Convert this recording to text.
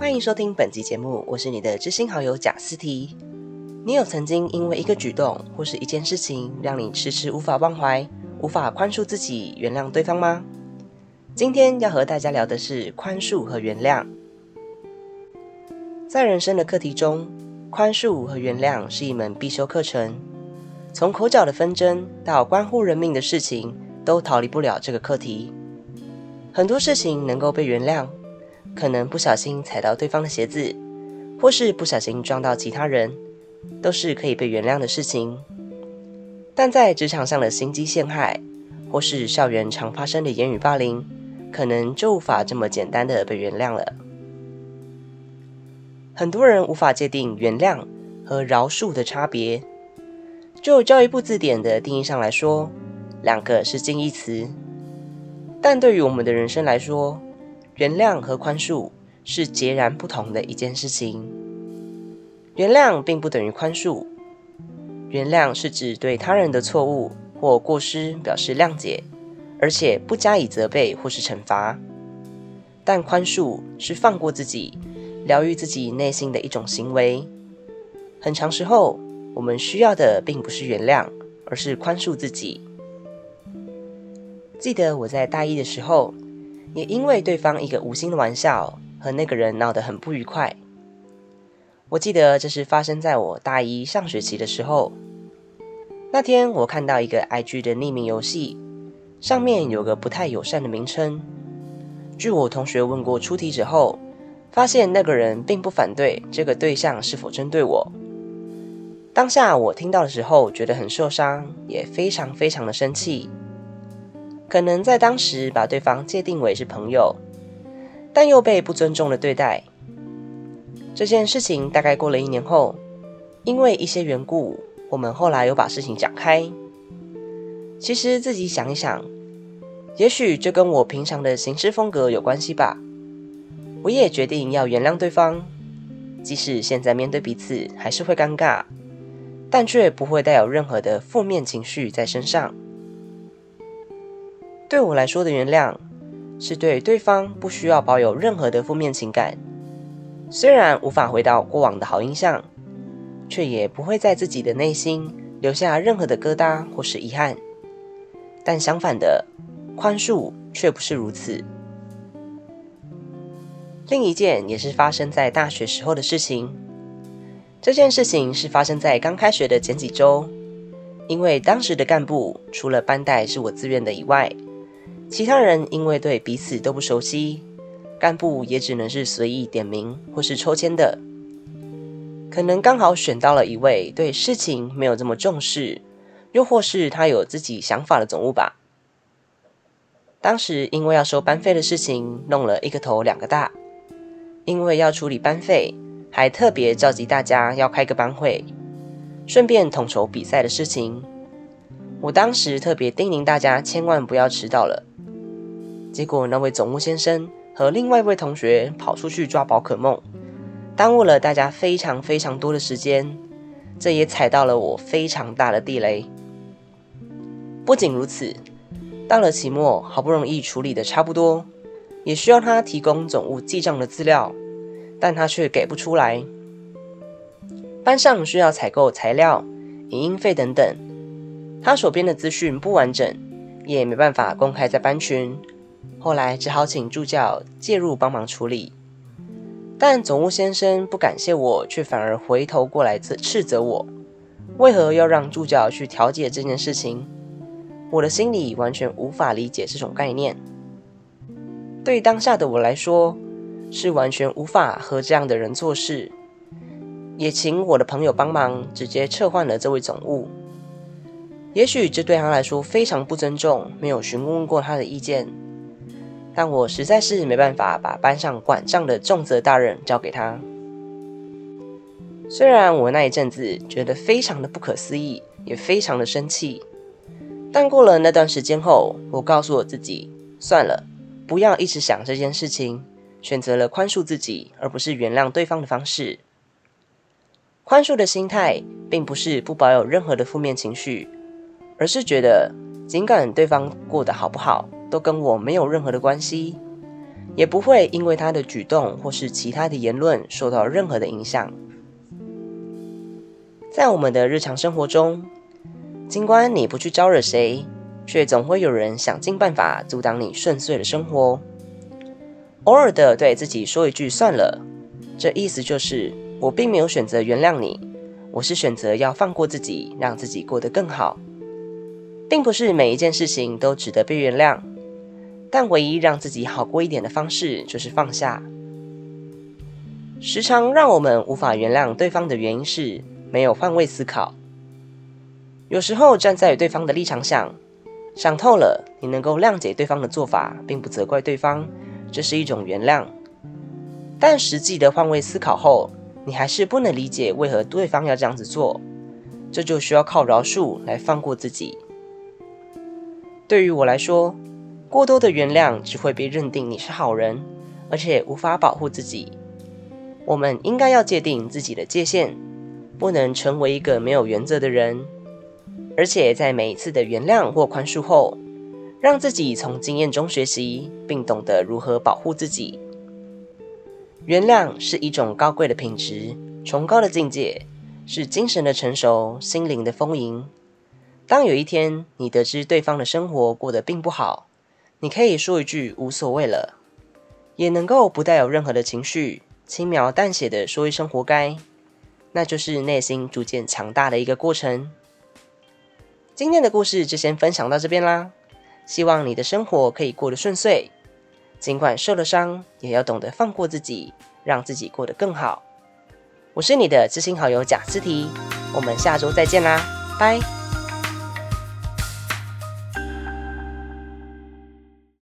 欢迎收听本集节目，我是你的知心好友贾斯提。你有曾经因为一个举动或是一件事情，让你迟迟无法忘怀、无法宽恕自己、原谅对方吗？今天要和大家聊的是宽恕和原谅。在人生的课题中，宽恕和原谅是一门必修课程。从口角的纷争到关乎人命的事情，都逃离不了这个课题。很多事情能够被原谅，可能不小心踩到对方的鞋子，或是不小心撞到其他人，都是可以被原谅的事情。但在职场上的心机陷害，或是校园常发生的言语霸凌，可能就无法这么简单的被原谅了。很多人无法界定原谅和饶恕的差别。就教育部字典的定义上来说，两个是近义词。但对于我们的人生来说，原谅和宽恕是截然不同的一件事情。原谅并不等于宽恕，原谅是指对他人的错误或过失表示谅解，而且不加以责备或是惩罚。但宽恕是放过自己，疗愈自己内心的一种行为。很长时候，我们需要的并不是原谅，而是宽恕自己。记得我在大一的时候，也因为对方一个无心的玩笑，和那个人闹得很不愉快。我记得这是发生在我大一上学期的时候。那天我看到一个 IG 的匿名游戏，上面有个不太友善的名称。据我同学问过出题者后，发现那个人并不反对这个对象是否针对我。当下我听到的时候，觉得很受伤，也非常非常的生气。可能在当时把对方界定为是朋友，但又被不尊重的对待。这件事情大概过了一年后，因为一些缘故，我们后来又把事情讲开。其实自己想一想，也许这跟我平常的行事风格有关系吧。我也决定要原谅对方，即使现在面对彼此还是会尴尬，但却不会带有任何的负面情绪在身上。对我来说的原谅，是对对方不需要保有任何的负面情感。虽然无法回到过往的好印象，却也不会在自己的内心留下任何的疙瘩或是遗憾。但相反的，宽恕却不是如此。另一件也是发生在大学时候的事情。这件事情是发生在刚开学的前几周，因为当时的干部除了班带是我自愿的以外，其他人因为对彼此都不熟悉，干部也只能是随意点名或是抽签的。可能刚好选到了一位对事情没有这么重视，又或是他有自己想法的总务吧。当时因为要收班费的事情，弄了一个头两个大。因为要处理班费，还特别召集大家要开个班会，顺便统筹比赛的事情。我当时特别叮咛大家千万不要迟到了。结果，那位总务先生和另外一位同学跑出去抓宝可梦，耽误了大家非常非常多的时间。这也踩到了我非常大的地雷。不仅如此，到了期末，好不容易处理的差不多，也需要他提供总务记账的资料，但他却给不出来。班上需要采购材料、影音费等等，他手边的资讯不完整，也没办法公开在班群。后来只好请助教介入帮忙处理，但总务先生不感谢我，却反而回头过来斥斥责我，为何要让助教去调解这件事情？我的心里完全无法理解这种概念。对当下的我来说，是完全无法和这样的人做事，也请我的朋友帮忙，直接撤换了这位总务。也许这对他来说非常不尊重，没有询问过他的意见。但我实在是没办法把班上管账的重责大任交给他。虽然我那一阵子觉得非常的不可思议，也非常的生气，但过了那段时间后，我告诉我自己，算了，不要一直想这件事情，选择了宽恕自己，而不是原谅对方的方式。宽恕的心态，并不是不保有任何的负面情绪，而是觉得，尽管对方过得好不好。都跟我没有任何的关系，也不会因为他的举动或是其他的言论受到任何的影响。在我们的日常生活中，尽管你不去招惹谁，却总会有人想尽办法阻挡你顺遂的生活。偶尔的对自己说一句“算了”，这意思就是我并没有选择原谅你，我是选择要放过自己，让自己过得更好。并不是每一件事情都值得被原谅，但唯一让自己好过一点的方式就是放下。时常让我们无法原谅对方的原因是没有换位思考。有时候站在对方的立场想，想透了，你能够谅解对方的做法，并不责怪对方，这是一种原谅。但实际的换位思考后，你还是不能理解为何对方要这样子做，这就需要靠饶恕来放过自己。对于我来说，过多的原谅只会被认定你是好人，而且无法保护自己。我们应该要界定自己的界限，不能成为一个没有原则的人。而且在每一次的原谅或宽恕后，让自己从经验中学习，并懂得如何保护自己。原谅是一种高贵的品质，崇高的境界，是精神的成熟，心灵的丰盈。当有一天你得知对方的生活过得并不好，你可以说一句无所谓了，也能够不带有任何的情绪，轻描淡写的说一声活该，那就是内心逐渐强大的一个过程。今天的故事就先分享到这边啦，希望你的生活可以过得顺遂，尽管受了伤，也要懂得放过自己，让自己过得更好。我是你的知心好友贾思提，我们下周再见啦，拜。